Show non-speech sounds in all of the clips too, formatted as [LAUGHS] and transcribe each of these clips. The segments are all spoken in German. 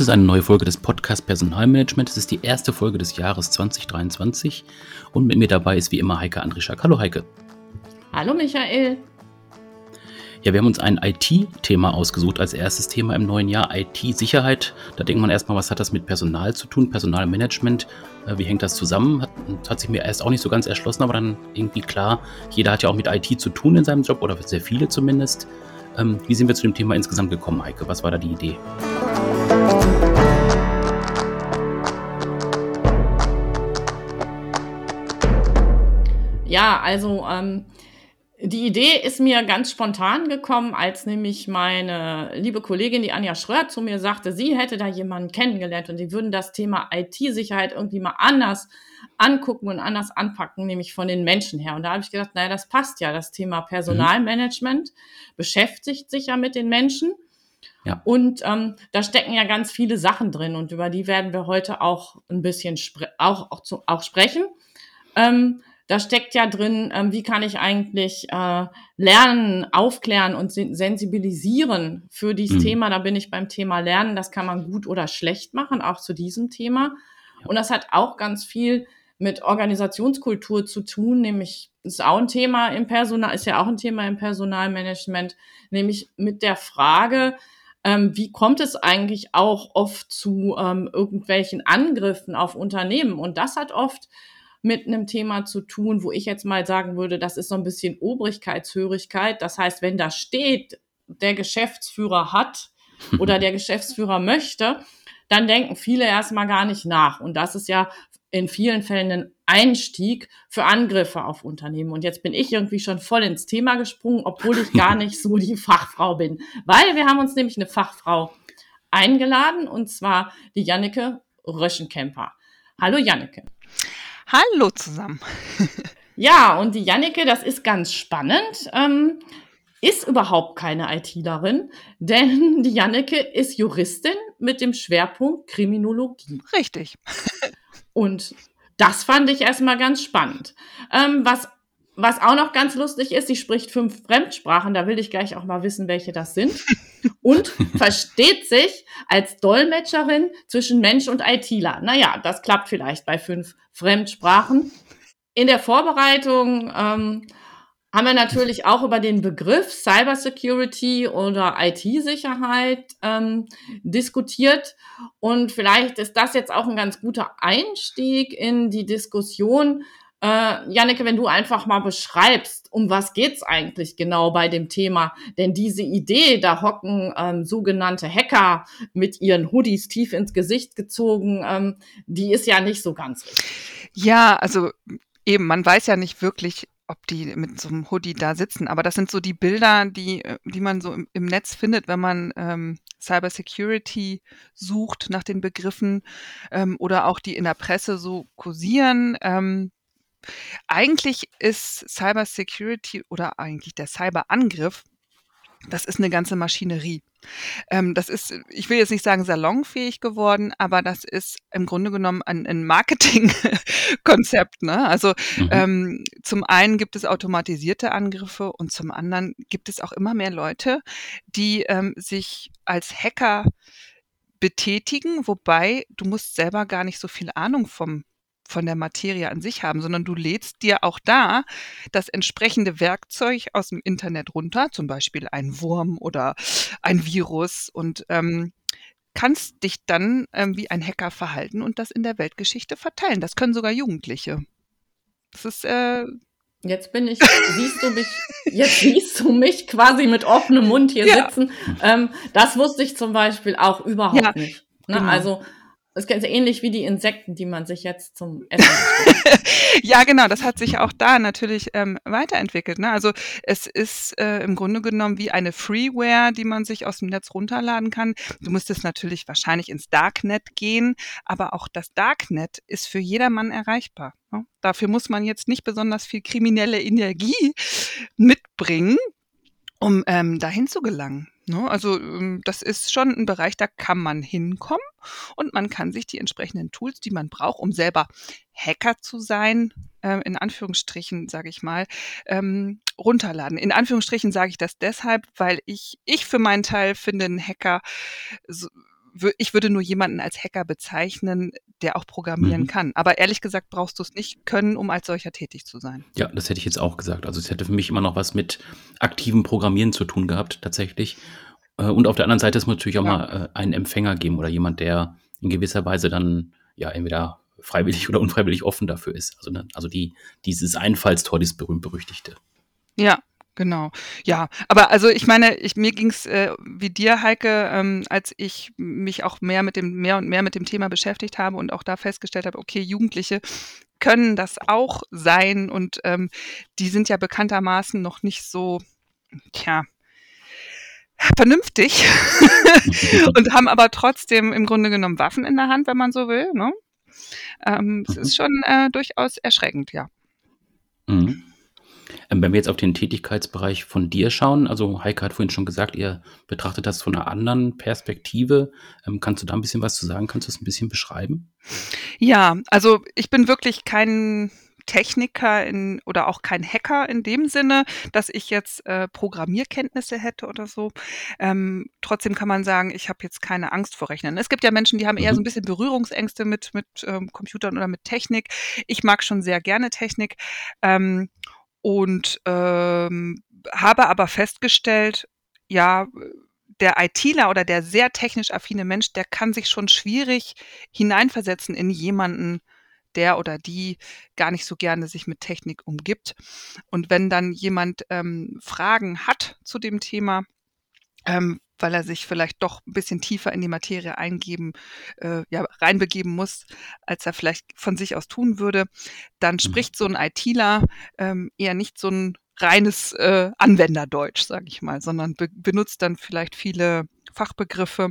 Ist eine neue Folge des Podcast Personalmanagement. Es ist die erste Folge des Jahres 2023 und mit mir dabei ist wie immer Heike Andrischak. Hallo Heike. Hallo Michael. Ja, wir haben uns ein IT-Thema ausgesucht als erstes Thema im neuen Jahr. IT-Sicherheit. Da denkt man erstmal, was hat das mit Personal zu tun? Personalmanagement. Äh, wie hängt das zusammen? Hat, hat sich mir erst auch nicht so ganz erschlossen, aber dann irgendwie klar, jeder hat ja auch mit IT zu tun in seinem Job oder sehr viele zumindest. Ähm, wie sind wir zu dem Thema insgesamt gekommen, Heike? Was war da die Idee? Ja, also ähm, die Idee ist mir ganz spontan gekommen, als nämlich meine liebe Kollegin, die Anja Schröer, zu mir sagte, sie hätte da jemanden kennengelernt und sie würden das Thema IT-Sicherheit irgendwie mal anders angucken und anders anpacken, nämlich von den Menschen her. Und da habe ich gedacht, naja, das passt ja. Das Thema Personalmanagement mhm. beschäftigt sich ja mit den Menschen. Ja. Und ähm, da stecken ja ganz viele Sachen drin und über die werden wir heute auch ein bisschen auch, auch, zu, auch sprechen. Ähm, da steckt ja drin, ähm, wie kann ich eigentlich äh, lernen, aufklären und sensibilisieren für dieses mhm. Thema. Da bin ich beim Thema Lernen. Das kann man gut oder schlecht machen, auch zu diesem Thema. Ja. Und das hat auch ganz viel mit Organisationskultur zu tun, nämlich ist auch ein Thema im Personal, ist ja auch ein Thema im Personalmanagement, nämlich mit der Frage, ähm, wie kommt es eigentlich auch oft zu ähm, irgendwelchen Angriffen auf Unternehmen? Und das hat oft mit einem Thema zu tun, wo ich jetzt mal sagen würde, das ist so ein bisschen Obrigkeitshörigkeit. Das heißt, wenn da steht, der Geschäftsführer hat [LAUGHS] oder der Geschäftsführer möchte, dann denken viele erstmal gar nicht nach. Und das ist ja in vielen Fällen ein Einstieg für Angriffe auf Unternehmen. Und jetzt bin ich irgendwie schon voll ins Thema gesprungen, obwohl ich gar nicht so die Fachfrau bin. Weil wir haben uns nämlich eine Fachfrau eingeladen, und zwar die Janneke Röschenkemper. Hallo Janneke. Hallo zusammen. [LAUGHS] ja, und die Jannike, das ist ganz spannend. Ähm, ist überhaupt keine ITlerin, denn die Jannike ist Juristin mit dem Schwerpunkt Kriminologie. Richtig. und das fand ich erstmal ganz spannend. Ähm, was was auch noch ganz lustig ist, sie spricht fünf Fremdsprachen, da will ich gleich auch mal wissen, welche das sind. [LAUGHS] Und versteht sich als Dolmetscherin zwischen Mensch und ITler. Naja, das klappt vielleicht bei fünf Fremdsprachen. In der Vorbereitung ähm, haben wir natürlich auch über den Begriff Cybersecurity oder IT-Sicherheit ähm, diskutiert. Und vielleicht ist das jetzt auch ein ganz guter Einstieg in die Diskussion, äh, Janneke, wenn du einfach mal beschreibst, um was geht's eigentlich genau bei dem Thema? Denn diese Idee, da hocken ähm, sogenannte Hacker mit ihren Hoodies tief ins Gesicht gezogen, ähm, die ist ja nicht so ganz richtig. Ja, also eben, man weiß ja nicht wirklich, ob die mit so einem Hoodie da sitzen. Aber das sind so die Bilder, die, äh, die man so im, im Netz findet, wenn man ähm, Cybersecurity sucht nach den Begriffen ähm, oder auch die in der Presse so kursieren. Ähm, eigentlich ist Cyber Security oder eigentlich der Cyberangriff, das ist eine ganze Maschinerie. Ähm, das ist, ich will jetzt nicht sagen salonfähig geworden, aber das ist im Grunde genommen ein, ein Marketingkonzept. Ne? Also mhm. ähm, zum einen gibt es automatisierte Angriffe und zum anderen gibt es auch immer mehr Leute, die ähm, sich als Hacker betätigen, wobei du musst selber gar nicht so viel Ahnung vom von der Materie an sich haben, sondern du lädst dir auch da das entsprechende Werkzeug aus dem Internet runter, zum Beispiel ein Wurm oder ein Virus und ähm, kannst dich dann ähm, wie ein Hacker verhalten und das in der Weltgeschichte verteilen. Das können sogar Jugendliche. Das ist äh, Jetzt bin ich, siehst du mich, jetzt siehst du mich quasi mit offenem Mund hier ja. sitzen. Ähm, das wusste ich zum Beispiel auch überhaupt ja, nicht. Ne? Genau. Also das ist ganz ähnlich wie die Insekten, die man sich jetzt zum Essen [LAUGHS] Ja, genau, das hat sich auch da natürlich ähm, weiterentwickelt. Ne? Also es ist äh, im Grunde genommen wie eine Freeware, die man sich aus dem Netz runterladen kann. Du müsstest natürlich wahrscheinlich ins Darknet gehen, aber auch das Darknet ist für jedermann erreichbar. Ne? Dafür muss man jetzt nicht besonders viel kriminelle Energie [LAUGHS] mitbringen, um ähm, dahin zu gelangen. Ne? Also ähm, das ist schon ein Bereich, da kann man hinkommen und man kann sich die entsprechenden Tools, die man braucht, um selber Hacker zu sein, äh, in Anführungsstrichen, sage ich mal, ähm, runterladen. In Anführungsstrichen sage ich das deshalb, weil ich, ich für meinen Teil finde, ein Hacker so, ich würde nur jemanden als Hacker bezeichnen, der auch programmieren mhm. kann. Aber ehrlich gesagt brauchst du es nicht können, um als solcher tätig zu sein. Ja, das hätte ich jetzt auch gesagt. Also es hätte für mich immer noch was mit aktivem Programmieren zu tun gehabt, tatsächlich. Äh, und auf der anderen Seite ist natürlich auch ja. mal äh, einen Empfänger geben oder jemand, der in gewisser Weise dann ja entweder freiwillig [LAUGHS] oder unfreiwillig offen dafür ist. Also, ne, also die, dieses Einfallstor, dieses berühmt-berüchtigte. Ja, Genau, ja. Aber also ich meine, ich, mir ging's äh, wie dir, Heike, ähm, als ich mich auch mehr mit dem, mehr und mehr mit dem Thema beschäftigt habe und auch da festgestellt habe, okay, Jugendliche können das auch sein und ähm, die sind ja bekanntermaßen noch nicht so, tja, vernünftig [LAUGHS] und haben aber trotzdem im Grunde genommen Waffen in der Hand, wenn man so will. Ne? Ähm, es mhm. ist schon äh, durchaus erschreckend, ja. Mhm. Ähm, wenn wir jetzt auf den Tätigkeitsbereich von dir schauen, also Heike hat vorhin schon gesagt, ihr betrachtet das von einer anderen Perspektive. Ähm, kannst du da ein bisschen was zu sagen? Kannst du das ein bisschen beschreiben? Ja, also ich bin wirklich kein Techniker in, oder auch kein Hacker in dem Sinne, dass ich jetzt äh, Programmierkenntnisse hätte oder so. Ähm, trotzdem kann man sagen, ich habe jetzt keine Angst vor Rechnen. Es gibt ja Menschen, die haben eher so mhm. ein bisschen Berührungsängste mit, mit ähm, Computern oder mit Technik. Ich mag schon sehr gerne Technik. Ähm, und ähm, habe aber festgestellt, ja, der ITler oder der sehr technisch affine Mensch, der kann sich schon schwierig hineinversetzen in jemanden, der oder die gar nicht so gerne sich mit Technik umgibt. Und wenn dann jemand ähm, Fragen hat zu dem Thema, ähm, weil er sich vielleicht doch ein bisschen tiefer in die Materie eingeben, äh, ja, reinbegeben muss, als er vielleicht von sich aus tun würde, dann mhm. spricht so ein ITler ähm, eher nicht so ein reines äh, Anwenderdeutsch, sage ich mal, sondern be benutzt dann vielleicht viele Fachbegriffe.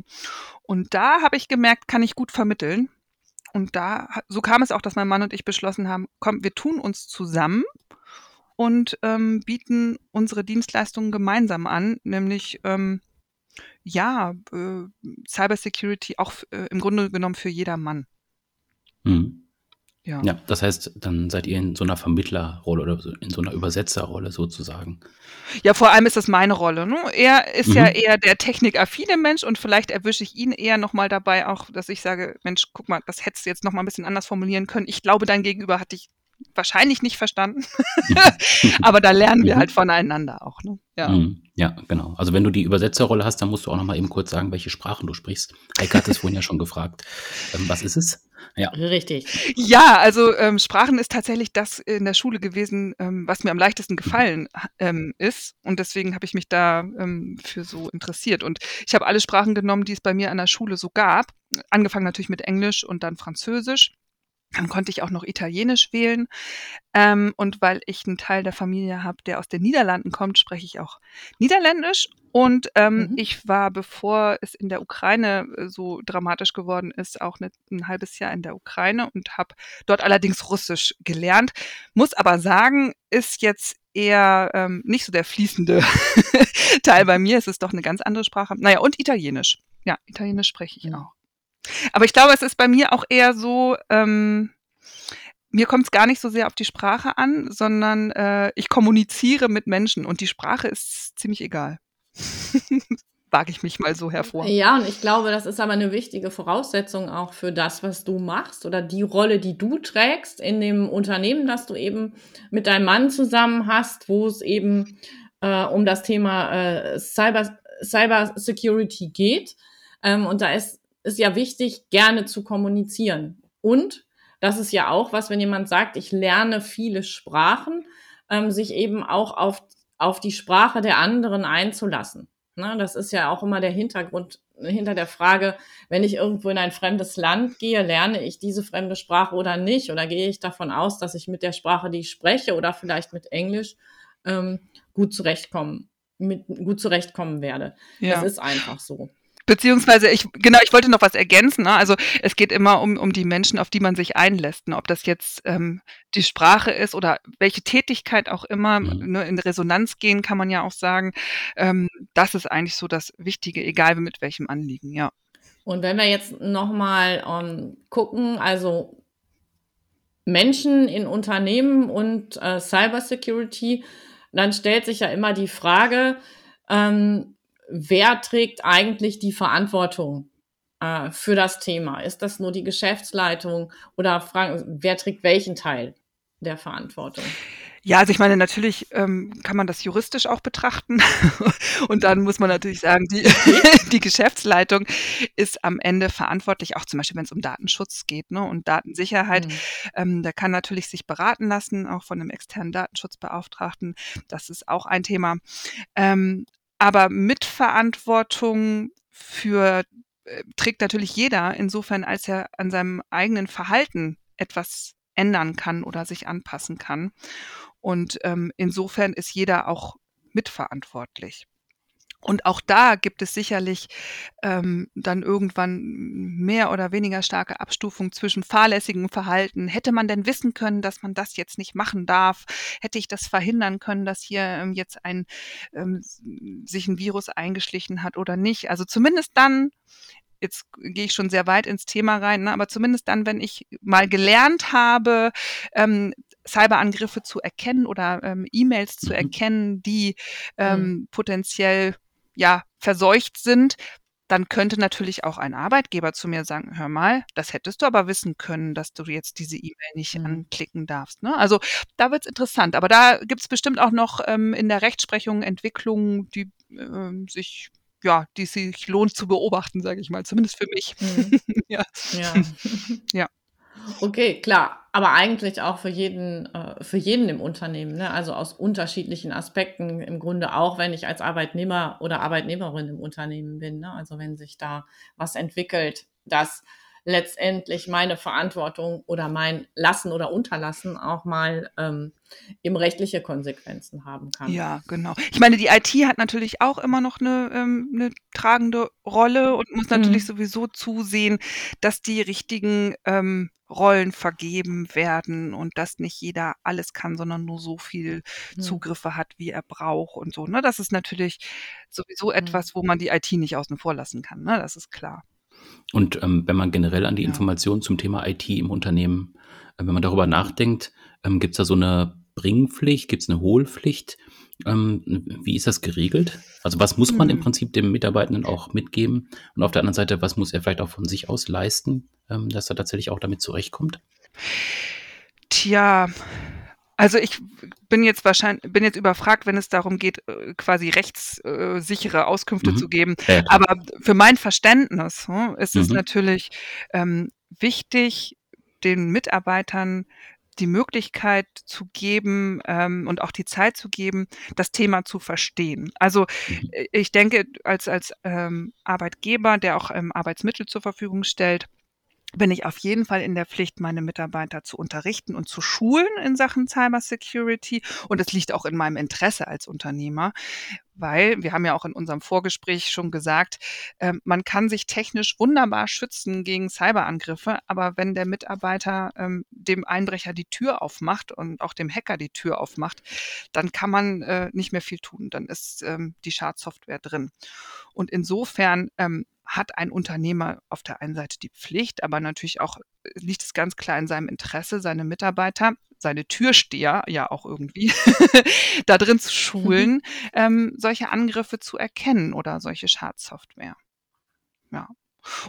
Und da habe ich gemerkt, kann ich gut vermitteln. Und da, so kam es auch, dass mein Mann und ich beschlossen haben, komm, wir tun uns zusammen und ähm, bieten unsere Dienstleistungen gemeinsam an, nämlich ähm, ja, äh, Cybersecurity auch äh, im Grunde genommen für jedermann. Mhm. Ja. ja, das heißt, dann seid ihr in so einer Vermittlerrolle oder in so einer Übersetzerrolle sozusagen. Ja, vor allem ist das meine Rolle. Ne? Er ist mhm. ja eher der technikaffine Mensch und vielleicht erwische ich ihn eher nochmal dabei, auch, dass ich sage, Mensch, guck mal, das hättest du jetzt nochmal ein bisschen anders formulieren können. Ich glaube, dein Gegenüber hat dich wahrscheinlich nicht verstanden. [LAUGHS] Aber da lernen wir mhm. halt voneinander auch. Ne? Ja. Mhm. ja, genau. Also wenn du die Übersetzerrolle hast, dann musst du auch noch mal eben kurz sagen, welche Sprachen du sprichst. Heike hat es vorhin ja schon gefragt. Ähm, was ist es? Ja. Richtig. Ja, also ähm, Sprachen ist tatsächlich das in der Schule gewesen, ähm, was mir am leichtesten gefallen ähm, ist. Und deswegen habe ich mich da ähm, für so interessiert. Und ich habe alle Sprachen genommen, die es bei mir an der Schule so gab. Angefangen natürlich mit Englisch und dann Französisch. Dann konnte ich auch noch Italienisch wählen. Ähm, und weil ich einen Teil der Familie habe, der aus den Niederlanden kommt, spreche ich auch Niederländisch. Und ähm, mhm. ich war, bevor es in der Ukraine äh, so dramatisch geworden ist, auch ne, ein halbes Jahr in der Ukraine und habe dort allerdings Russisch gelernt. Muss aber sagen, ist jetzt eher ähm, nicht so der fließende [LAUGHS] Teil bei mir. Es ist doch eine ganz andere Sprache. Naja, und Italienisch. Ja, Italienisch spreche ich auch. Aber ich glaube, es ist bei mir auch eher so, ähm, mir kommt es gar nicht so sehr auf die Sprache an, sondern äh, ich kommuniziere mit Menschen und die Sprache ist ziemlich egal. [LAUGHS] Wage ich mich mal so hervor. Ja, und ich glaube, das ist aber eine wichtige Voraussetzung auch für das, was du machst oder die Rolle, die du trägst in dem Unternehmen, das du eben mit deinem Mann zusammen hast, wo es eben äh, um das Thema äh, Cyber, Cyber Security geht. Ähm, und da ist ist ja wichtig, gerne zu kommunizieren. Und das ist ja auch was, wenn jemand sagt, ich lerne viele Sprachen, ähm, sich eben auch auf, auf die Sprache der anderen einzulassen. Ne, das ist ja auch immer der Hintergrund hinter der Frage, wenn ich irgendwo in ein fremdes Land gehe, lerne ich diese fremde Sprache oder nicht? Oder gehe ich davon aus, dass ich mit der Sprache, die ich spreche oder vielleicht mit Englisch ähm, gut zurechtkommen, mit, gut zurechtkommen werde? Ja. Das ist einfach so. Beziehungsweise, ich, genau, ich wollte noch was ergänzen. Ne? Also es geht immer um, um die Menschen, auf die man sich einlässt. Ne? Ob das jetzt ähm, die Sprache ist oder welche Tätigkeit auch immer, mhm. ne? in Resonanz gehen kann man ja auch sagen. Ähm, das ist eigentlich so das Wichtige, egal mit welchem Anliegen, ja. Und wenn wir jetzt nochmal um, ähm, gucken, also Menschen in Unternehmen und äh, Cybersecurity, dann stellt sich ja immer die Frage, ähm, wer trägt eigentlich die Verantwortung äh, für das Thema? Ist das nur die Geschäftsleitung oder fragen, wer trägt welchen Teil der Verantwortung? Ja, also ich meine, natürlich ähm, kann man das juristisch auch betrachten. [LAUGHS] und dann muss man natürlich sagen, die, [LAUGHS] die Geschäftsleitung ist am Ende verantwortlich, auch zum Beispiel, wenn es um Datenschutz geht ne, und Datensicherheit. Mhm. Ähm, da kann natürlich sich beraten lassen, auch von einem externen Datenschutzbeauftragten. Das ist auch ein Thema. Ähm, aber Mitverantwortung für äh, trägt natürlich jeder, insofern als er an seinem eigenen Verhalten etwas ändern kann oder sich anpassen kann. Und ähm, insofern ist jeder auch mitverantwortlich. Und auch da gibt es sicherlich ähm, dann irgendwann mehr oder weniger starke Abstufung zwischen fahrlässigem Verhalten. Hätte man denn wissen können, dass man das jetzt nicht machen darf? Hätte ich das verhindern können, dass hier ähm, jetzt ein ähm, sich ein Virus eingeschlichen hat oder nicht? Also zumindest dann, jetzt gehe ich schon sehr weit ins Thema rein, ne, aber zumindest dann, wenn ich mal gelernt habe, ähm, Cyberangriffe zu erkennen oder ähm, E-Mails zu mhm. erkennen, die ähm, mhm. potenziell ja verseucht sind, dann könnte natürlich auch ein Arbeitgeber zu mir sagen, hör mal, das hättest du aber wissen können, dass du jetzt diese E-Mail nicht mhm. anklicken darfst. Ne? Also da wird's interessant. Aber da gibt's bestimmt auch noch ähm, in der Rechtsprechung Entwicklungen, die ähm, sich ja, die sich lohnt zu beobachten, sage ich mal, zumindest für mich. Mhm. [LAUGHS] ja. ja. [LAUGHS] ja. Okay, klar, aber eigentlich auch für jeden, äh, für jeden im Unternehmen, ne? also aus unterschiedlichen Aspekten im Grunde auch, wenn ich als Arbeitnehmer oder Arbeitnehmerin im Unternehmen bin. Ne? Also wenn sich da was entwickelt, das letztendlich meine Verantwortung oder mein Lassen oder Unterlassen auch mal ähm, eben rechtliche Konsequenzen haben kann. Ja, genau. Ich meine, die IT hat natürlich auch immer noch eine, ähm, eine tragende Rolle und muss natürlich mhm. sowieso zusehen, dass die richtigen ähm, Rollen vergeben werden und dass nicht jeder alles kann, sondern nur so viel mhm. Zugriffe hat, wie er braucht und so. Ne? Das ist natürlich sowieso mhm. etwas, wo man die IT nicht außen vor lassen kann. Ne? Das ist klar. Und ähm, wenn man generell an die ja. Informationen zum Thema IT im Unternehmen, äh, wenn man darüber nachdenkt, ähm, gibt es da so eine Bringpflicht, gibt es eine Hohlpflicht? Ähm, wie ist das geregelt? Also was muss man im hm. Prinzip dem Mitarbeitenden auch mitgeben? Und auf der anderen Seite, was muss er vielleicht auch von sich aus leisten, ähm, dass er tatsächlich auch damit zurechtkommt? Tja, also ich bin jetzt wahrscheinlich, bin jetzt überfragt, wenn es darum geht, äh, quasi rechtssichere Auskünfte mhm. zu geben. Ja, Aber für mein Verständnis hm, ist mhm. es natürlich ähm, wichtig, den Mitarbeitern die Möglichkeit zu geben ähm, und auch die Zeit zu geben, das Thema zu verstehen. Also mhm. Äh, ich denke, als, als ähm, Arbeitgeber, der auch ähm, Arbeitsmittel zur Verfügung stellt, bin ich auf jeden Fall in der Pflicht, meine Mitarbeiter zu unterrichten und zu schulen in Sachen Cyber Security. Und es liegt auch in meinem Interesse als Unternehmer, weil wir haben ja auch in unserem Vorgespräch schon gesagt, äh, man kann sich technisch wunderbar schützen gegen Cyberangriffe, aber wenn der Mitarbeiter ähm, dem Einbrecher die Tür aufmacht und auch dem Hacker die Tür aufmacht, dann kann man äh, nicht mehr viel tun. Dann ist ähm, die Schadsoftware drin. Und insofern ähm, hat ein Unternehmer auf der einen Seite die Pflicht, aber natürlich auch äh, liegt es ganz klar in seinem Interesse, seine Mitarbeiter, seine Türsteher ja auch irgendwie [LAUGHS] da drin zu schulen, mhm. ähm, solche Angriffe zu erkennen oder solche Schadsoftware. Ja.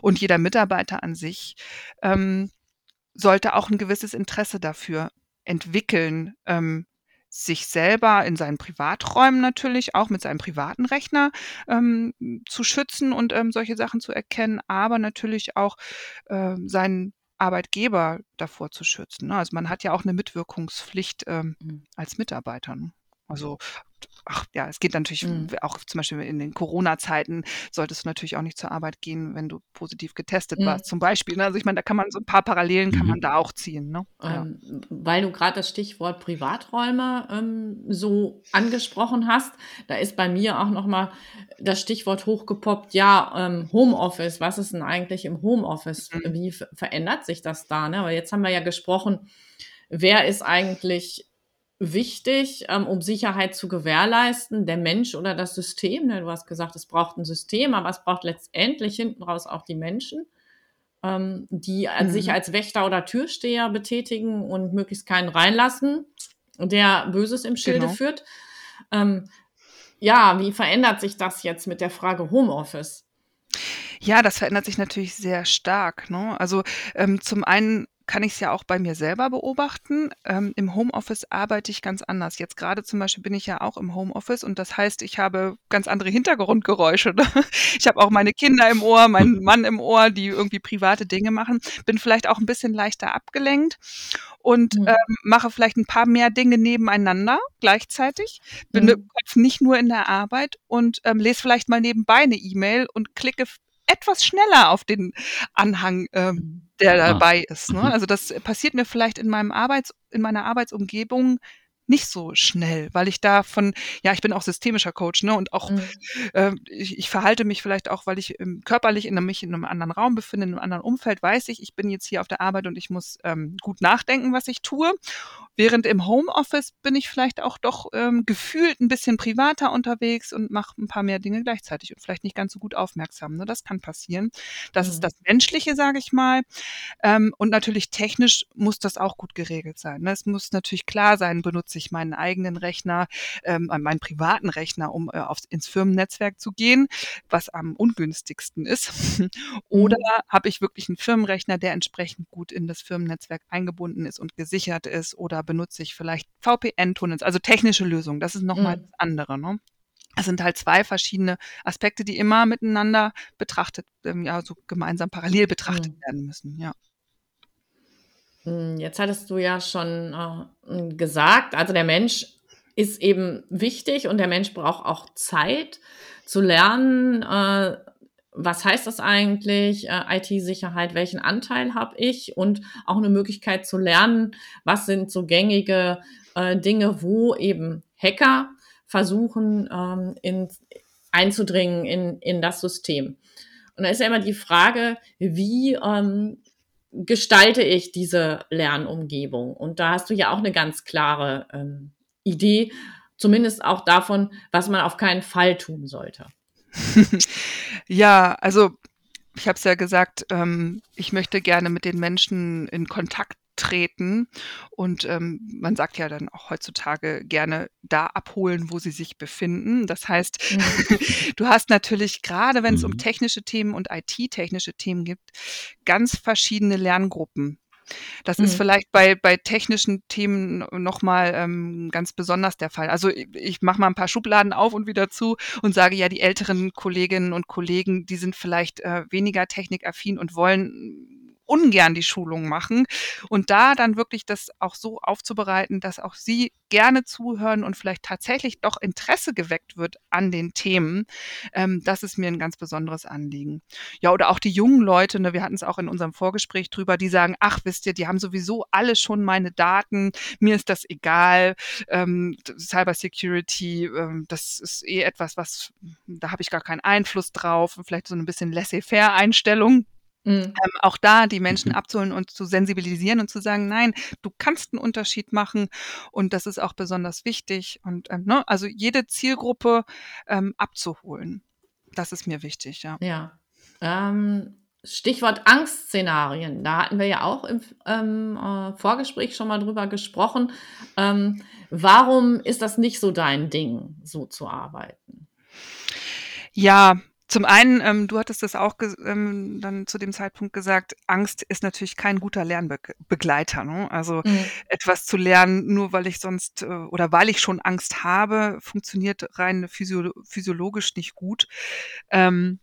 Und jeder Mitarbeiter an sich ähm, sollte auch ein gewisses Interesse dafür entwickeln, ähm, sich selber in seinen Privaträumen natürlich auch mit seinem privaten Rechner ähm, zu schützen und ähm, solche Sachen zu erkennen, aber natürlich auch äh, seinen Arbeitgeber davor zu schützen. Ne? Also man hat ja auch eine Mitwirkungspflicht ähm, mhm. als Mitarbeiter. Ne? Also ach ja, es geht natürlich mhm. auch zum Beispiel in den Corona-Zeiten solltest du natürlich auch nicht zur Arbeit gehen, wenn du positiv getestet mhm. warst, zum Beispiel. Ne? Also ich meine, da kann man so ein paar Parallelen kann man mhm. da auch ziehen. Ne? Ähm, ja. Weil du gerade das Stichwort Privaträume ähm, so angesprochen hast, da ist bei mir auch nochmal das Stichwort hochgepoppt, ja, ähm, Homeoffice, was ist denn eigentlich im Homeoffice? Mhm. Wie verändert sich das da? Ne? Weil jetzt haben wir ja gesprochen, wer ist eigentlich wichtig, ähm, um Sicherheit zu gewährleisten, der Mensch oder das System. Ne? Du hast gesagt, es braucht ein System, aber es braucht letztendlich hinten raus auch die Menschen, ähm, die mhm. sich als Wächter oder Türsteher betätigen und möglichst keinen reinlassen, der Böses im Schilde genau. führt. Ähm, ja, wie verändert sich das jetzt mit der Frage Homeoffice? Ja, das verändert sich natürlich sehr stark, ne? Also, ähm, zum einen kann ich es ja auch bei mir selber beobachten. Ähm, Im Homeoffice arbeite ich ganz anders. Jetzt gerade zum Beispiel bin ich ja auch im Homeoffice und das heißt, ich habe ganz andere Hintergrundgeräusche. Ne? Ich habe auch meine Kinder im Ohr, meinen Mann im Ohr, die irgendwie private Dinge machen. Bin vielleicht auch ein bisschen leichter abgelenkt und mhm. ähm, mache vielleicht ein paar mehr Dinge nebeneinander gleichzeitig. Bin mhm. nicht nur in der Arbeit und ähm, lese vielleicht mal nebenbei eine E-Mail und klicke etwas schneller auf den Anhang, ähm, der ah. dabei ist. Ne? Mhm. Also das passiert mir vielleicht in meinem Arbeits, in meiner Arbeitsumgebung nicht so schnell, weil ich da von, ja, ich bin auch systemischer Coach, ne, und auch, mhm. äh, ich, ich, verhalte mich vielleicht auch, weil ich ähm, körperlich in, mich in einem anderen Raum befinde, in einem anderen Umfeld, weiß ich, ich bin jetzt hier auf der Arbeit und ich muss ähm, gut nachdenken, was ich tue. Während im Homeoffice bin ich vielleicht auch doch ähm, gefühlt ein bisschen privater unterwegs und mache ein paar mehr Dinge gleichzeitig und vielleicht nicht ganz so gut aufmerksam. Ne? Das kann passieren. Das mhm. ist das Menschliche, sage ich mal. Ähm, und natürlich technisch muss das auch gut geregelt sein. Ne? Es muss natürlich klar sein, benutze ich meinen eigenen Rechner, ähm, meinen privaten Rechner, um äh, aufs, ins Firmennetzwerk zu gehen, was am ungünstigsten ist. [LAUGHS] Oder mhm. habe ich wirklich einen Firmenrechner, der entsprechend gut in das Firmennetzwerk eingebunden ist und gesichert ist? Oder benutze ich vielleicht VPN-Tunnels, also technische Lösungen? Das ist nochmal mhm. das andere. Ne? Es sind halt zwei verschiedene Aspekte, die immer miteinander betrachtet, ähm, ja, so gemeinsam parallel betrachtet mhm. werden müssen, ja. Hm, jetzt hattest du ja schon äh, gesagt, also der Mensch ist eben wichtig und der Mensch braucht auch Zeit zu lernen, äh, was heißt das eigentlich, äh, IT-Sicherheit, welchen Anteil habe ich und auch eine Möglichkeit zu lernen, was sind so gängige äh, Dinge, wo eben Hacker versuchen ähm, in, einzudringen in, in das System. Und da ist ja immer die Frage, wie ähm, gestalte ich diese Lernumgebung? Und da hast du ja auch eine ganz klare ähm, Idee, zumindest auch davon, was man auf keinen Fall tun sollte. [LAUGHS] ja, also ich habe es ja gesagt, ähm, ich möchte gerne mit den Menschen in Kontakt treten. Und ähm, man sagt ja dann auch heutzutage gerne da abholen, wo sie sich befinden. Das heißt, mhm. [LAUGHS] du hast natürlich gerade, wenn es um mhm. technische Themen und IT-technische Themen gibt, ganz verschiedene Lerngruppen. Das mhm. ist vielleicht bei, bei technischen Themen nochmal ähm, ganz besonders der Fall. Also ich, ich mache mal ein paar Schubladen auf und wieder zu und sage ja, die älteren Kolleginnen und Kollegen, die sind vielleicht äh, weniger technikaffin und wollen ungern die Schulung machen und da dann wirklich das auch so aufzubereiten, dass auch sie gerne zuhören und vielleicht tatsächlich doch Interesse geweckt wird an den Themen. Ähm, das ist mir ein ganz besonderes Anliegen. Ja, oder auch die jungen Leute, ne, wir hatten es auch in unserem Vorgespräch drüber, die sagen, ach, wisst ihr, die haben sowieso alle schon meine Daten, mir ist das egal, ähm, Cybersecurity, ähm, das ist eh etwas, was, da habe ich gar keinen Einfluss drauf, vielleicht so ein bisschen laissez-faire-Einstellung. Mhm. Ähm, auch da die Menschen mhm. abzuholen und zu sensibilisieren und zu sagen, nein, du kannst einen Unterschied machen und das ist auch besonders wichtig und ähm, ne, also jede Zielgruppe ähm, abzuholen. Das ist mir wichtig, ja. Ja. Ähm, Stichwort Angstszenarien. Da hatten wir ja auch im ähm, äh, Vorgespräch schon mal drüber gesprochen. Ähm, warum ist das nicht so dein Ding, so zu arbeiten? Ja, zum einen, ähm, du hattest das auch ähm, dann zu dem Zeitpunkt gesagt, Angst ist natürlich kein guter Lernbegleiter. Ne? Also mhm. etwas zu lernen, nur weil ich sonst äh, oder weil ich schon Angst habe, funktioniert rein physio physiologisch nicht gut. Ähm,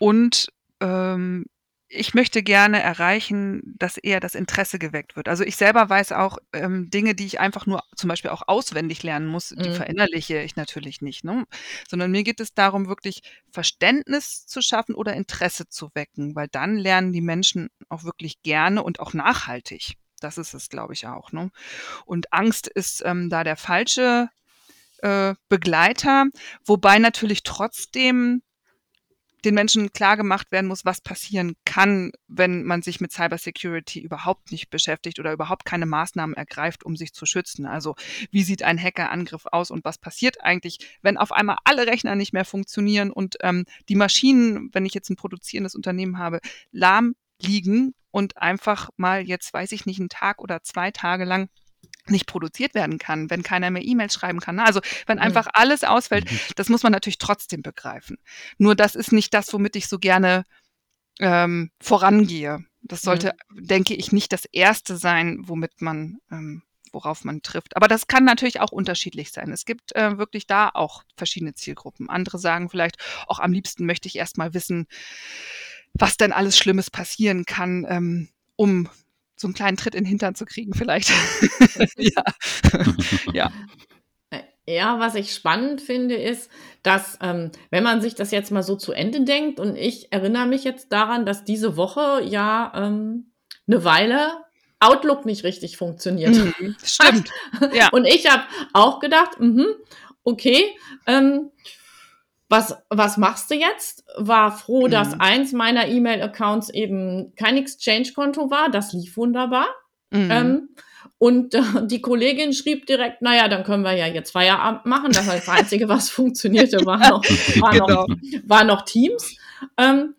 und ähm, ich möchte gerne erreichen, dass eher das Interesse geweckt wird. Also ich selber weiß auch ähm, Dinge, die ich einfach nur zum Beispiel auch auswendig lernen muss, die mhm. verinnerliche ich natürlich nicht, ne? sondern mir geht es darum, wirklich Verständnis zu schaffen oder Interesse zu wecken, weil dann lernen die Menschen auch wirklich gerne und auch nachhaltig. Das ist es, glaube ich, auch. Ne? Und Angst ist ähm, da der falsche äh, Begleiter, wobei natürlich trotzdem den Menschen klar gemacht werden muss, was passieren kann, wenn man sich mit Cybersecurity überhaupt nicht beschäftigt oder überhaupt keine Maßnahmen ergreift, um sich zu schützen. Also wie sieht ein Hackerangriff aus und was passiert eigentlich, wenn auf einmal alle Rechner nicht mehr funktionieren und ähm, die Maschinen, wenn ich jetzt ein produzierendes Unternehmen habe, lahm liegen und einfach mal jetzt, weiß ich nicht, einen Tag oder zwei Tage lang nicht produziert werden kann, wenn keiner mehr E-Mails schreiben kann. Also wenn mhm. einfach alles ausfällt, mhm. das muss man natürlich trotzdem begreifen. Nur das ist nicht das, womit ich so gerne ähm, vorangehe. Das sollte, mhm. denke ich, nicht das Erste sein, womit man, ähm, worauf man trifft. Aber das kann natürlich auch unterschiedlich sein. Es gibt äh, wirklich da auch verschiedene Zielgruppen. Andere sagen vielleicht, auch am liebsten möchte ich erst mal wissen, was denn alles Schlimmes passieren kann, ähm, um so einen kleinen Tritt in den Hintern zu kriegen, vielleicht. [LAUGHS] ja. [LAUGHS] ja. Ja, was ich spannend finde, ist, dass, ähm, wenn man sich das jetzt mal so zu Ende denkt, und ich erinnere mich jetzt daran, dass diese Woche ja ähm, eine Weile Outlook nicht richtig funktioniert. Mhm, stimmt. [LAUGHS] ja. Und ich habe auch gedacht, mh, okay, ähm, was, was machst du jetzt? War froh, mhm. dass eins meiner E-Mail-Accounts eben kein Exchange-Konto war. Das lief wunderbar. Mhm. Ähm, und äh, die Kollegin schrieb direkt, naja, dann können wir ja jetzt Feierabend machen. Das, das Einzige, was [LAUGHS] funktionierte, war noch, war genau. noch, war noch Teams. Ähm,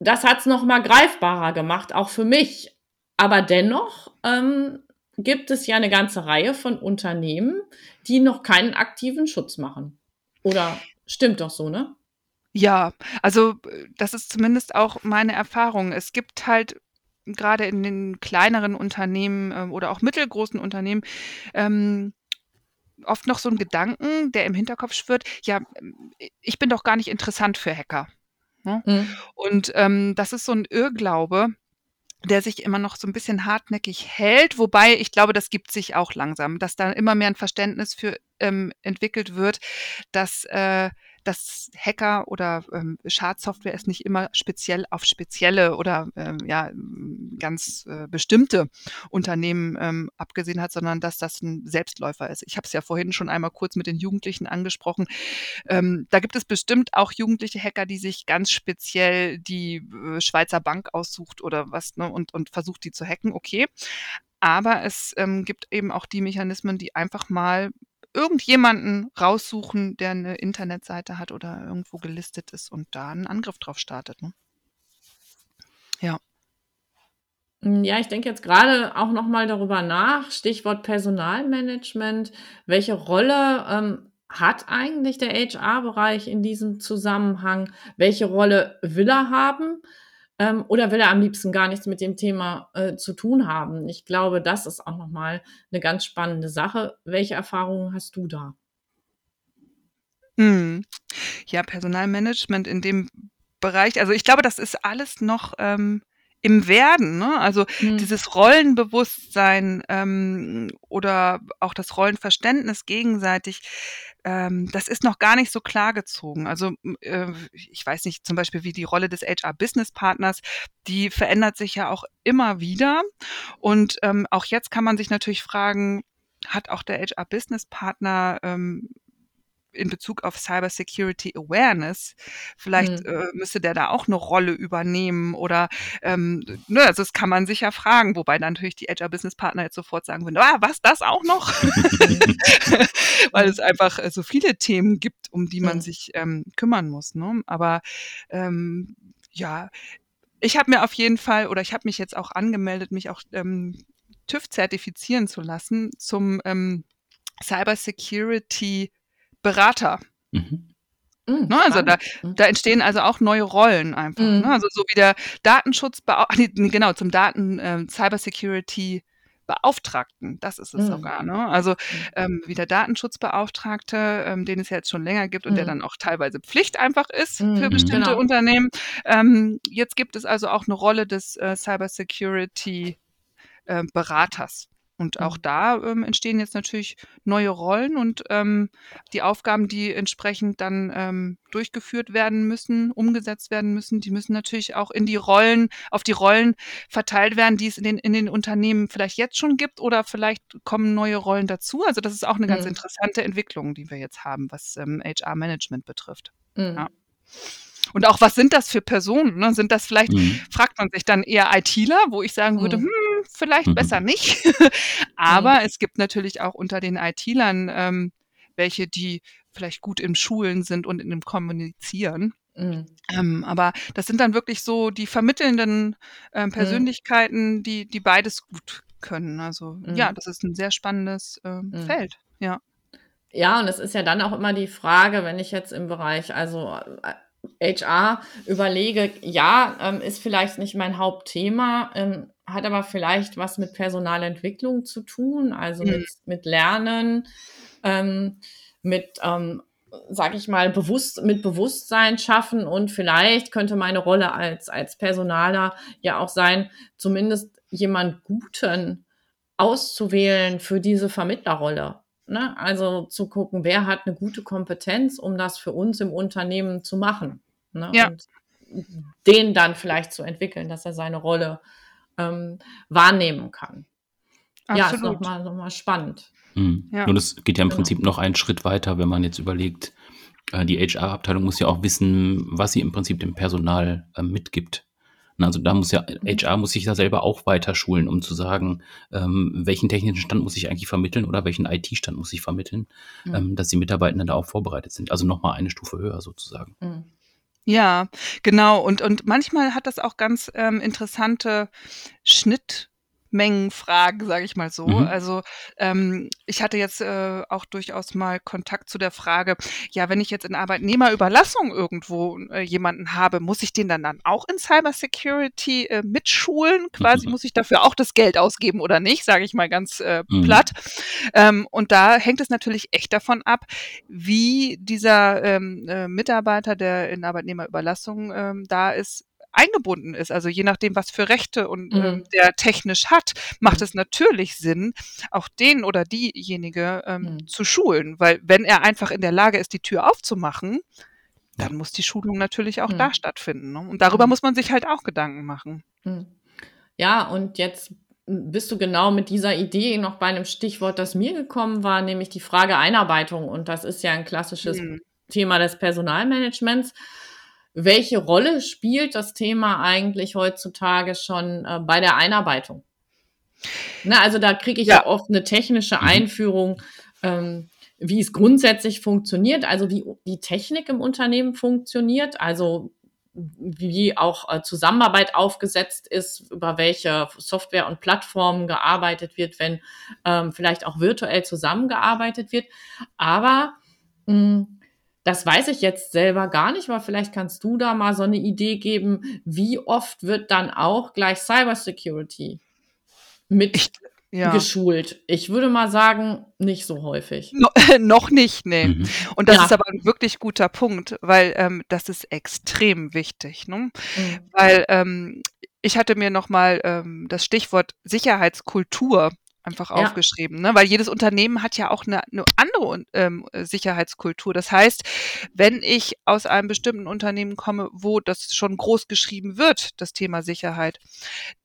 das hat es nochmal greifbarer gemacht, auch für mich. Aber dennoch ähm, gibt es ja eine ganze Reihe von Unternehmen, die noch keinen aktiven Schutz machen. Oder stimmt doch so, ne? Ja, also das ist zumindest auch meine Erfahrung. Es gibt halt gerade in den kleineren Unternehmen ähm, oder auch mittelgroßen Unternehmen ähm, oft noch so ein Gedanken, der im Hinterkopf schwirrt, ja, ich bin doch gar nicht interessant für Hacker. Ne? Mhm. Und ähm, das ist so ein Irrglaube, der sich immer noch so ein bisschen hartnäckig hält, wobei ich glaube, das gibt sich auch langsam, dass da immer mehr ein Verständnis für ähm, entwickelt wird, dass äh, dass Hacker oder ähm, Schadsoftware es nicht immer speziell auf spezielle oder ähm, ja ganz äh, bestimmte Unternehmen ähm, abgesehen hat, sondern dass das ein Selbstläufer ist. Ich habe es ja vorhin schon einmal kurz mit den Jugendlichen angesprochen. Ähm, da gibt es bestimmt auch jugendliche Hacker, die sich ganz speziell die äh, Schweizer Bank aussucht oder was ne, und, und versucht, die zu hacken. Okay. Aber es ähm, gibt eben auch die Mechanismen, die einfach mal irgendjemanden raussuchen, der eine Internetseite hat oder irgendwo gelistet ist und da einen Angriff drauf startet. Ne? Ja. Hm, ja, ich denke jetzt gerade auch noch mal darüber nach, Stichwort Personalmanagement. Welche Rolle ähm, hat eigentlich der HR-Bereich in diesem Zusammenhang? Welche Rolle will er haben? Ähm, oder will er am liebsten gar nichts mit dem Thema äh, zu tun haben? Ich glaube, das ist auch nochmal eine ganz spannende Sache. Welche Erfahrungen hast du da? Hm. Ja, Personalmanagement in dem Bereich, also ich glaube, das ist alles noch ähm, im Werden, ne? Also hm. dieses Rollenbewusstsein ähm, oder auch das Rollenverständnis gegenseitig ähm, das ist noch gar nicht so klar gezogen. Also äh, ich weiß nicht zum Beispiel, wie die Rolle des HR-Business-Partners, die verändert sich ja auch immer wieder. Und ähm, auch jetzt kann man sich natürlich fragen, hat auch der HR-Business-Partner ähm, in Bezug auf Cyber Security Awareness. Vielleicht mhm. äh, müsste der da auch eine Rolle übernehmen oder ähm, ne, also das kann man sicher fragen, wobei dann natürlich die HR Business Partner jetzt sofort sagen würden, ah, was das auch noch? [LAUGHS] [LAUGHS] Weil es einfach äh, so viele Themen gibt, um die man mhm. sich ähm, kümmern muss. Ne? Aber ähm, ja, ich habe mir auf jeden Fall oder ich habe mich jetzt auch angemeldet, mich auch ähm, TÜV zertifizieren zu lassen zum ähm, Cyber Security Berater. Mhm. Mhm, ne, also da, mhm. da entstehen also auch neue Rollen einfach. Mhm. Ne? Also so wie der Datenschutzbeauftragte, nee, genau, zum Daten ähm, Cybersecurity Beauftragten, das ist es mhm. sogar. Ne? Also mhm. ähm, wie der Datenschutzbeauftragte, ähm, den es ja jetzt schon länger gibt und der dann auch teilweise Pflicht einfach ist für bestimmte genau. Unternehmen. Ähm, jetzt gibt es also auch eine Rolle des äh, Cybersecurity äh, Beraters. Und auch mhm. da ähm, entstehen jetzt natürlich neue Rollen und ähm, die Aufgaben, die entsprechend dann ähm, durchgeführt werden müssen, umgesetzt werden müssen, die müssen natürlich auch in die Rollen, auf die Rollen verteilt werden, die es in den, in den Unternehmen vielleicht jetzt schon gibt oder vielleicht kommen neue Rollen dazu. Also das ist auch eine ganz mhm. interessante Entwicklung, die wir jetzt haben, was ähm, HR-Management betrifft. Mhm. Ja. Und auch, was sind das für Personen? Ne? Sind das vielleicht, mhm. fragt man sich dann eher ITler, wo ich sagen würde, mhm. Hm, vielleicht mhm. besser nicht. [LAUGHS] Aber mhm. es gibt natürlich auch unter den IT-Lern ähm, welche, die vielleicht gut im Schulen sind und in dem Kommunizieren. Mhm. Ähm, aber das sind dann wirklich so die vermittelnden äh, Persönlichkeiten, die, die beides gut können. Also ja, mhm. das ist ein sehr spannendes äh, Feld. Ja. Ja, und es ist ja dann auch immer die Frage, wenn ich jetzt im Bereich, also äh, HR überlege, ja, ähm, ist vielleicht nicht mein Hauptthema, ähm, hat aber vielleicht was mit Personalentwicklung zu tun, also mhm. mit, mit Lernen, ähm, mit, ähm, sag ich mal, bewusst, mit Bewusstsein schaffen und vielleicht könnte meine Rolle als, als Personaler ja auch sein, zumindest jemand Guten auszuwählen für diese Vermittlerrolle. Ne? Also zu gucken, wer hat eine gute Kompetenz, um das für uns im Unternehmen zu machen. Ne? Ja. Und den dann vielleicht zu entwickeln, dass er seine Rolle ähm, wahrnehmen kann. Absolut. Ja, ist nochmal noch mal spannend. Mhm. Ja. Und es geht ja im genau. Prinzip noch einen Schritt weiter, wenn man jetzt überlegt, äh, die HR-Abteilung muss ja auch wissen, was sie im Prinzip dem Personal äh, mitgibt. Also da muss ja, HR muss sich da selber auch weiter schulen, um zu sagen, ähm, welchen technischen Stand muss ich eigentlich vermitteln oder welchen IT-Stand muss ich vermitteln, mhm. ähm, dass die Mitarbeitenden da auch vorbereitet sind. Also nochmal eine Stufe höher sozusagen. Mhm. Ja, genau. Und, und manchmal hat das auch ganz ähm, interessante Schnitt. Mengenfragen, sage ich mal so. Mhm. Also ähm, ich hatte jetzt äh, auch durchaus mal Kontakt zu der Frage, ja, wenn ich jetzt in Arbeitnehmerüberlassung irgendwo äh, jemanden habe, muss ich den dann, dann auch in Cybersecurity äh, mitschulen? Quasi mhm. muss ich dafür auch das Geld ausgeben oder nicht, sage ich mal ganz äh, mhm. platt. Ähm, und da hängt es natürlich echt davon ab, wie dieser ähm, äh, Mitarbeiter, der in Arbeitnehmerüberlassung ähm, da ist, eingebunden ist. Also je nachdem, was für Rechte und mhm. ähm, der technisch hat, macht mhm. es natürlich Sinn, auch den oder diejenige ähm, mhm. zu schulen. Weil wenn er einfach in der Lage ist, die Tür aufzumachen, dann muss die Schulung natürlich auch da mhm. stattfinden. Ne? Und darüber mhm. muss man sich halt auch Gedanken machen. Ja, und jetzt bist du genau mit dieser Idee noch bei einem Stichwort, das mir gekommen war, nämlich die Frage Einarbeitung. Und das ist ja ein klassisches Thema des Personalmanagements welche Rolle spielt das Thema eigentlich heutzutage schon äh, bei der Einarbeitung? Na, also da kriege ich ja. ja. oft eine technische mhm. Einführung, ähm, wie es grundsätzlich funktioniert, also wie die Technik im Unternehmen funktioniert, also wie auch äh, Zusammenarbeit aufgesetzt ist, über welche Software und Plattformen gearbeitet wird, wenn ähm, vielleicht auch virtuell zusammengearbeitet wird. Aber mh, das weiß ich jetzt selber gar nicht, aber vielleicht kannst du da mal so eine Idee geben, wie oft wird dann auch gleich Cybersecurity mit ich, ja. geschult? Ich würde mal sagen, nicht so häufig. No, [LAUGHS] noch nicht, nee. Mhm. Und das ja. ist aber ein wirklich guter Punkt, weil ähm, das ist extrem wichtig. Ne? Mhm. Weil ähm, ich hatte mir nochmal ähm, das Stichwort Sicherheitskultur einfach ja. aufgeschrieben, ne? weil jedes Unternehmen hat ja auch eine, eine andere ähm, Sicherheitskultur. Das heißt, wenn ich aus einem bestimmten Unternehmen komme, wo das schon groß geschrieben wird, das Thema Sicherheit,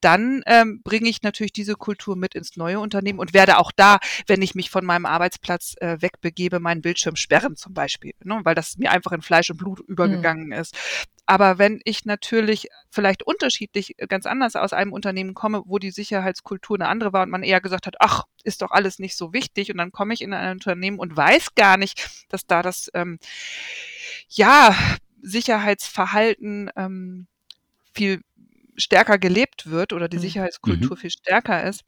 dann ähm, bringe ich natürlich diese Kultur mit ins neue Unternehmen und werde auch da, wenn ich mich von meinem Arbeitsplatz äh, wegbegebe, meinen Bildschirm sperren zum Beispiel, ne? weil das mir einfach in Fleisch und Blut übergegangen mhm. ist. Aber wenn ich natürlich vielleicht unterschiedlich äh, ganz anders aus einem Unternehmen komme, wo die Sicherheitskultur eine andere war und man eher gesagt hat, ach, ist doch alles nicht so wichtig und dann komme ich in ein Unternehmen und weiß gar nicht, dass da das ähm, ja Sicherheitsverhalten ähm, viel stärker gelebt wird oder die mhm. Sicherheitskultur mhm. viel stärker ist,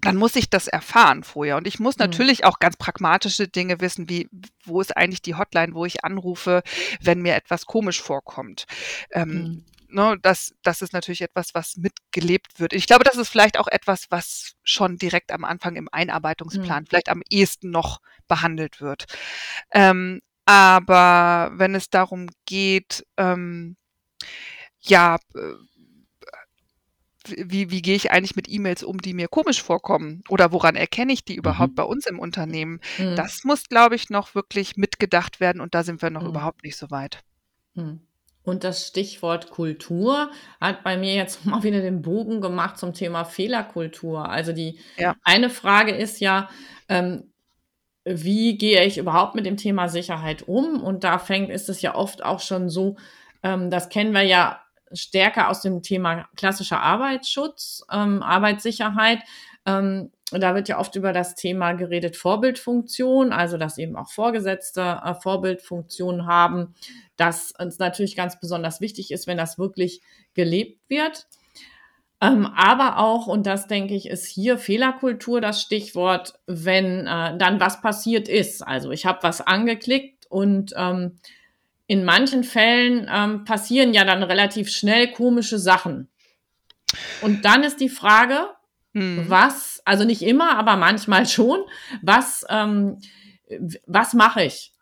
dann muss ich das erfahren vorher. Und ich muss mhm. natürlich auch ganz pragmatische Dinge wissen, wie, wo ist eigentlich die Hotline, wo ich anrufe, wenn mir etwas komisch vorkommt. Ähm, mhm. Ne, das, das ist natürlich etwas, was mitgelebt wird. Ich glaube, das ist vielleicht auch etwas, was schon direkt am Anfang im Einarbeitungsplan mhm. vielleicht am ehesten noch behandelt wird. Ähm, aber wenn es darum geht, ähm, ja, äh, wie, wie gehe ich eigentlich mit E-Mails um, die mir komisch vorkommen? Oder woran erkenne ich die überhaupt mhm. bei uns im Unternehmen? Mhm. Das muss, glaube ich, noch wirklich mitgedacht werden und da sind wir noch mhm. überhaupt nicht so weit. Mhm. Und das Stichwort Kultur hat bei mir jetzt [LAUGHS] mal wieder den Bogen gemacht zum Thema Fehlerkultur. Also die ja. eine Frage ist ja, ähm, wie gehe ich überhaupt mit dem Thema Sicherheit um? Und da fängt, ist es ja oft auch schon so, ähm, das kennen wir ja stärker aus dem Thema klassischer Arbeitsschutz, ähm, Arbeitssicherheit. Ähm, da wird ja oft über das Thema geredet Vorbildfunktion, also dass eben auch Vorgesetzte äh, Vorbildfunktionen haben, dass uns natürlich ganz besonders wichtig ist, wenn das wirklich gelebt wird. Ähm, aber auch, und das denke ich, ist hier Fehlerkultur das Stichwort, wenn äh, dann was passiert ist. Also ich habe was angeklickt und ähm, in manchen Fällen ähm, passieren ja dann relativ schnell komische Sachen. Und dann ist die Frage, hm. was, also nicht immer, aber manchmal [LAUGHS] schon, was, ähm, was mache ich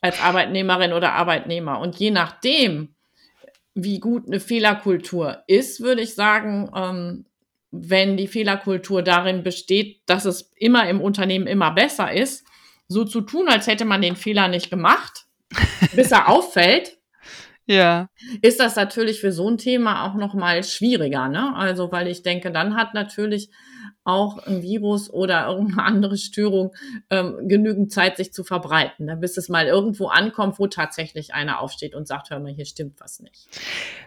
als Arbeitnehmerin oder Arbeitnehmer? Und je nachdem, wie gut eine Fehlerkultur ist, würde ich sagen, ähm, wenn die Fehlerkultur darin besteht, dass es immer im Unternehmen immer besser ist, so zu tun, als hätte man den Fehler nicht gemacht, bis er auffällt, [LAUGHS] ja. ist das natürlich für so ein Thema auch noch mal schwieriger, ne? Also, weil ich denke, dann hat natürlich auch ein Virus oder irgendeine andere Störung ähm, genügend Zeit, sich zu verbreiten, ne? bis es mal irgendwo ankommt, wo tatsächlich einer aufsteht und sagt, hör mal, hier stimmt was nicht.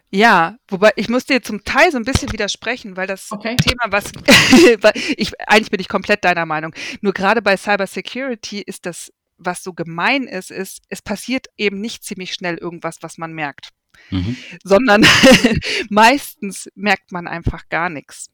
Ja, wobei ich muss dir zum Teil so ein bisschen widersprechen, weil das okay. Thema, was [LAUGHS] ich eigentlich bin ich komplett deiner Meinung. Nur gerade bei Cybersecurity ist das was so gemein ist, ist, es passiert eben nicht ziemlich schnell irgendwas, was man merkt. Mhm. Sondern [LAUGHS] meistens merkt man einfach gar nichts.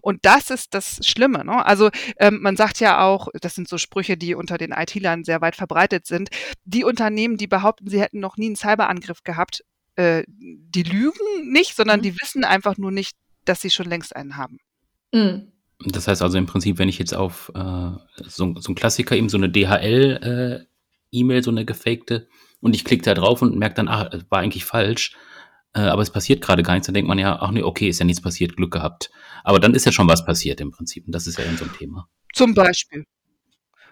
Und das ist das Schlimme. Ne? Also ähm, man sagt ja auch, das sind so Sprüche, die unter den IT-Lern sehr weit verbreitet sind, die Unternehmen, die behaupten, sie hätten noch nie einen Cyberangriff gehabt, äh, die lügen nicht, sondern mhm. die wissen einfach nur nicht, dass sie schon längst einen haben. Mhm. Das heißt also im Prinzip, wenn ich jetzt auf äh, so, so ein Klassiker, eben so eine DHL-E-Mail, äh, so eine gefakte, und ich klicke da drauf und merke dann, ah, war eigentlich falsch, äh, aber es passiert gerade gar nichts, dann denkt man ja, ach nee, okay, ist ja nichts passiert, Glück gehabt. Aber dann ist ja schon was passiert im Prinzip. Und das ist ja eben so ein Thema. Zum Beispiel.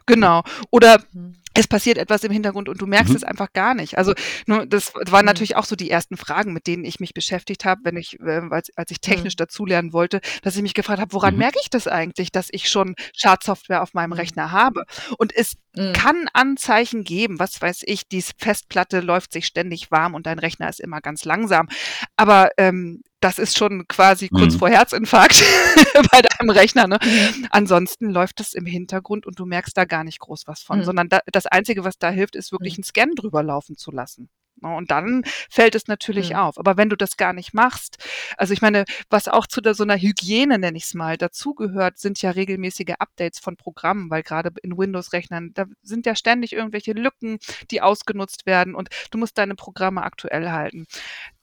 Genau. Oder mhm. Es passiert etwas im Hintergrund und du merkst mhm. es einfach gar nicht. Also nur, das waren mhm. natürlich auch so die ersten Fragen, mit denen ich mich beschäftigt habe, wenn ich, äh, als, als ich technisch mhm. dazulernen wollte, dass ich mich gefragt habe, woran mhm. merke ich das eigentlich, dass ich schon Schadsoftware auf meinem mhm. Rechner habe? Und es kann Anzeichen geben, was weiß ich, die Festplatte läuft sich ständig warm und dein Rechner ist immer ganz langsam. Aber ähm, das ist schon quasi kurz mhm. vor Herzinfarkt [LAUGHS] bei deinem Rechner. Ne? Mhm. Ansonsten läuft das im Hintergrund und du merkst da gar nicht groß was von, mhm. sondern da, das Einzige, was da hilft, ist wirklich mhm. einen Scan drüber laufen zu lassen. Ne? Und dann fällt es natürlich mhm. auf. Aber wenn du das gar nicht machst, also ich meine, was auch zu der, so einer Hygiene, nenne ich es mal, dazugehört, sind ja regelmäßige Updates von Programmen, weil gerade in Windows-Rechnern, da sind ja ständig irgendwelche Lücken, die ausgenutzt werden und du musst deine Programme aktuell halten.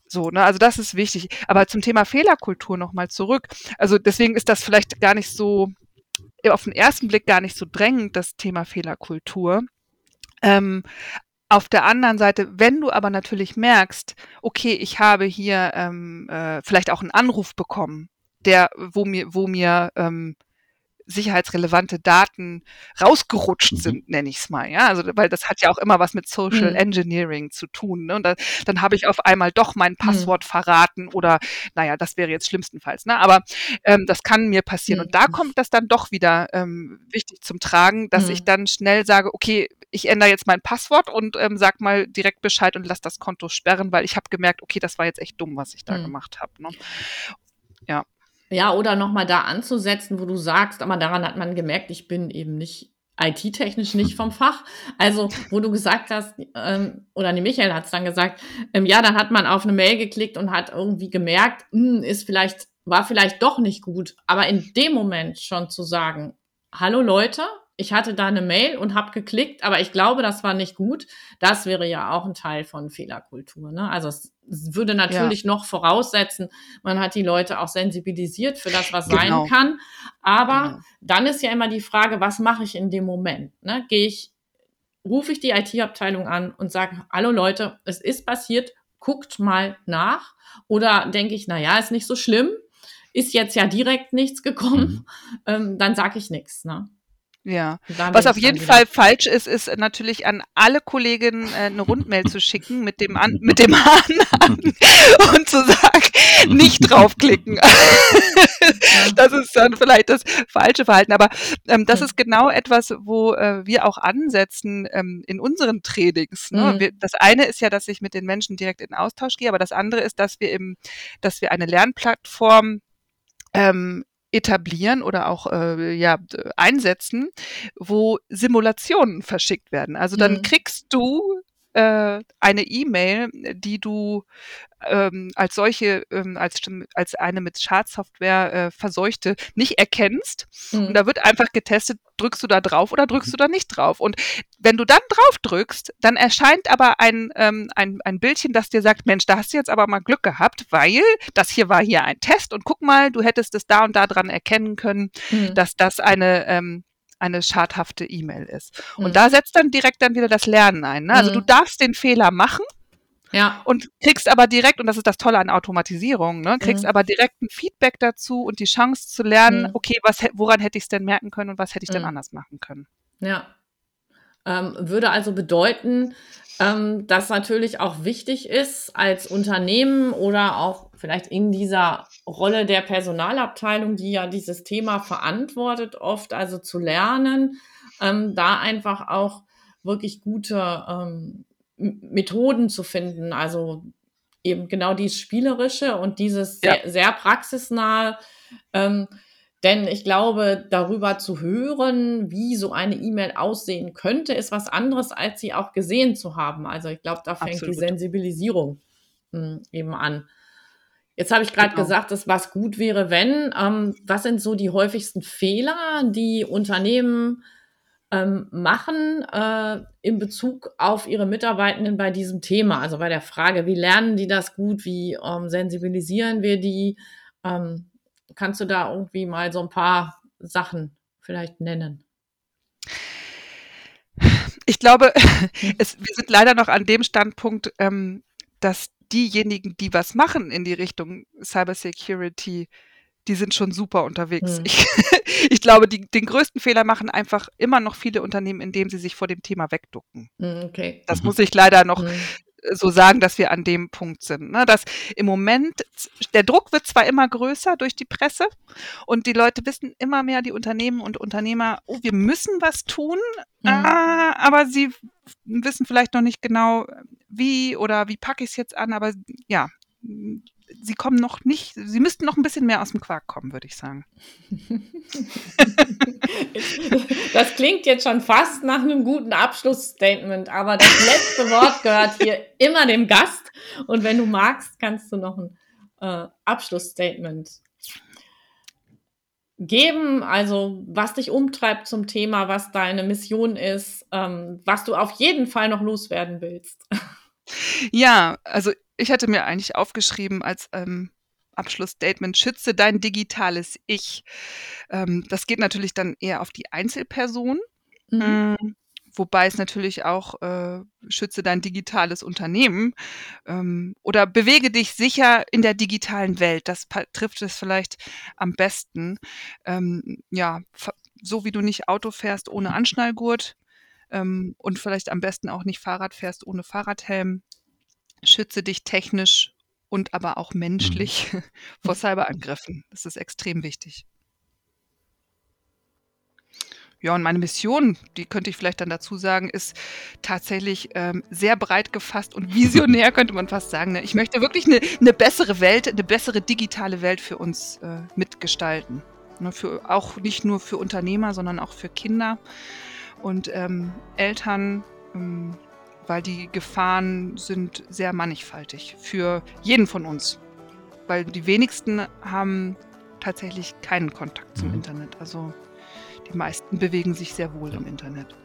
So, ne, also das ist wichtig. Aber zum Thema Fehlerkultur nochmal zurück. Also deswegen ist das vielleicht gar nicht so, auf den ersten Blick gar nicht so drängend, das Thema Fehlerkultur. Ähm, auf der anderen Seite, wenn du aber natürlich merkst, okay, ich habe hier ähm, äh, vielleicht auch einen Anruf bekommen, der, wo mir, wo mir ähm, sicherheitsrelevante Daten rausgerutscht mhm. sind, nenne ich es mal. Ja, also weil das hat ja auch immer was mit Social mhm. Engineering zu tun. Ne? Und da, dann habe ich auf einmal doch mein mhm. Passwort mhm. verraten oder, naja, das wäre jetzt schlimmstenfalls. Ne? Aber ähm, das kann mir passieren. Und da mhm. kommt das dann doch wieder ähm, wichtig zum Tragen, dass ich dann schnell sage, okay, ich ändere jetzt mein Passwort und ähm, sag mal direkt Bescheid und lass das Konto sperren, weil ich habe gemerkt, okay, das war jetzt echt dumm, was ich da gemacht habe. Ne? Ja. Ja, oder nochmal da anzusetzen, wo du sagst, aber daran hat man gemerkt, ich bin eben nicht IT-technisch nicht vom Fach. Also, wo du gesagt hast, ähm, oder nee, Michael hat es dann gesagt, ähm, ja, dann hat man auf eine Mail geklickt und hat irgendwie gemerkt, mh, hm, ist vielleicht, war vielleicht doch nicht gut. Aber in dem Moment schon zu sagen, hallo Leute, ich hatte da eine Mail und habe geklickt, aber ich glaube, das war nicht gut. Das wäre ja auch ein Teil von Fehlerkultur. Ne? Also es würde natürlich ja. noch voraussetzen, man hat die Leute auch sensibilisiert für das, was genau. sein kann. Aber genau. dann ist ja immer die Frage, was mache ich in dem Moment? Ne? Gehe ich, rufe ich die IT-Abteilung an und sage, hallo Leute, es ist passiert, guckt mal nach. Oder denke ich, na ja, ist nicht so schlimm, ist jetzt ja direkt nichts gekommen, mhm. ähm, dann sage ich nichts. Ne? Ja. Was auf jeden Fall falsch ist, ist natürlich an alle Kolleginnen äh, eine Rundmail zu schicken mit dem an, mit dem Anhang und zu sagen, nicht draufklicken. [LAUGHS] das ist dann vielleicht das falsche Verhalten. Aber ähm, das ist genau etwas, wo äh, wir auch ansetzen ähm, in unseren Trainings. Ne? Mhm. Wir, das eine ist ja, dass ich mit den Menschen direkt in Austausch gehe, aber das andere ist, dass wir im, dass wir eine Lernplattform ähm, etablieren oder auch äh, ja, einsetzen, wo Simulationen verschickt werden. Also dann mhm. kriegst du äh, eine E-Mail, die du ähm, als solche, ähm, als, als eine mit Schadsoftware äh, verseuchte, nicht erkennst. Mhm. Und da wird einfach getestet, drückst du da drauf oder drückst du da nicht drauf. Und wenn du dann drauf drückst, dann erscheint aber ein, ähm, ein, ein Bildchen, das dir sagt, Mensch, da hast du jetzt aber mal Glück gehabt, weil das hier war hier ein Test und guck mal, du hättest es da und da dran erkennen können, mhm. dass das eine ähm, eine schadhafte E-Mail ist. Und mhm. da setzt dann direkt dann wieder das Lernen ein. Ne? Also mhm. du darfst den Fehler machen, ja. Und kriegst aber direkt, und das ist das Tolle an Automatisierung, ne, kriegst mhm. aber direkt ein Feedback dazu und die Chance zu lernen, mhm. okay, was, woran hätte ich es denn merken können und was hätte ich denn mhm. anders machen können. Ja. Ähm, würde also bedeuten, ähm, dass natürlich auch wichtig ist, als Unternehmen oder auch vielleicht in dieser Rolle der Personalabteilung, die ja dieses Thema verantwortet, oft also zu lernen, ähm, da einfach auch wirklich gute ähm, Methoden zu finden. Also eben genau dieses Spielerische und dieses ja. sehr, sehr praxisnahe. Ähm, denn ich glaube, darüber zu hören, wie so eine E-Mail aussehen könnte, ist was anderes, als sie auch gesehen zu haben. Also ich glaube, da fängt Absolut. die Sensibilisierung mh, hm, eben an. Jetzt habe ich gerade genau. gesagt, dass was gut wäre, wenn. Ähm, was sind so die häufigsten Fehler, die Unternehmen ähm, machen äh, in Bezug auf ihre Mitarbeitenden bei diesem Thema? Also bei der Frage, wie lernen die das gut, wie ähm, sensibilisieren wir die? Kannst du da irgendwie mal so ein paar Sachen vielleicht nennen? Ich glaube, [LAUGHS] es, wir sind leider noch an dem Standpunkt, ähm, dass diejenigen, die was machen in die Richtung Cybersecurity, die sind schon super unterwegs. Hm. Ich, [LAUGHS] ich, glaube, die, den größten Fehler machen einfach immer noch viele Unternehmen, indem sie sich vor dem Thema wegducken. Hm, okay. Das mhm. muss ich leider noch hm. So sagen, dass wir an dem Punkt sind. Ne? Dass im Moment, der Druck wird zwar immer größer durch die Presse und die Leute wissen immer mehr, die Unternehmen und Unternehmer, oh, wir müssen was tun, mhm. äh, aber sie wissen vielleicht noch nicht genau, wie oder wie packe ich es jetzt an, aber ja, sie kommen noch nicht, sie müssten noch ein bisschen mehr aus dem Quark kommen, würde ich sagen. [LAUGHS] Das klingt jetzt schon fast nach einem guten Abschlussstatement, aber das letzte Wort gehört hier immer dem Gast. Und wenn du magst, kannst du noch ein äh, Abschlussstatement geben, also was dich umtreibt zum Thema, was deine Mission ist, ähm, was du auf jeden Fall noch loswerden willst. Ja, also ich hatte mir eigentlich aufgeschrieben als ähm, Abschlussstatement, schütze dein digitales Ich. Ähm, das geht natürlich dann eher auf die Einzelperson. Mhm. Ähm, wobei es natürlich auch äh, schütze dein digitales Unternehmen ähm, oder bewege dich sicher in der digitalen Welt. Das trifft es vielleicht am besten. Ähm, ja, so wie du nicht Auto fährst ohne Anschnallgurt ähm, und vielleicht am besten auch nicht Fahrrad fährst ohne Fahrradhelm schütze dich technisch und aber auch menschlich mhm. [LAUGHS] vor Cyberangriffen. Das ist extrem wichtig. Ja, und meine Mission, die könnte ich vielleicht dann dazu sagen, ist tatsächlich ähm, sehr breit gefasst und visionär, [LAUGHS] könnte man fast sagen. Ne? Ich möchte wirklich eine, eine, bessere Welt, eine bessere digitale Welt für uns äh, mitgestalten. Ne? Für, auch nicht nur für Unternehmer, sondern auch für Kinder und ähm, Eltern, ähm, weil die Gefahren sind sehr mannigfaltig für jeden von uns. Weil die wenigsten haben tatsächlich keinen Kontakt zum mhm. Internet. Also die meisten bewegen sich sehr wohl im Internet.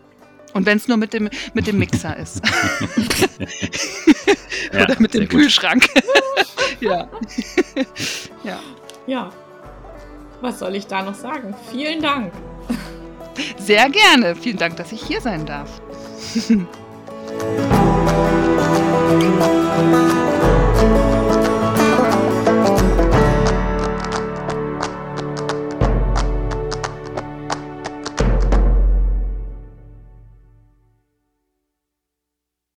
Und wenn es nur mit dem, mit dem Mixer ist. [LAUGHS] [LAUGHS] Oder ja, mit dem Kühlschrank. [LAUGHS] ja. ja. Ja. Was soll ich da noch sagen? Vielen Dank. Sehr gerne. Vielen Dank, dass ich hier sein darf. [LAUGHS]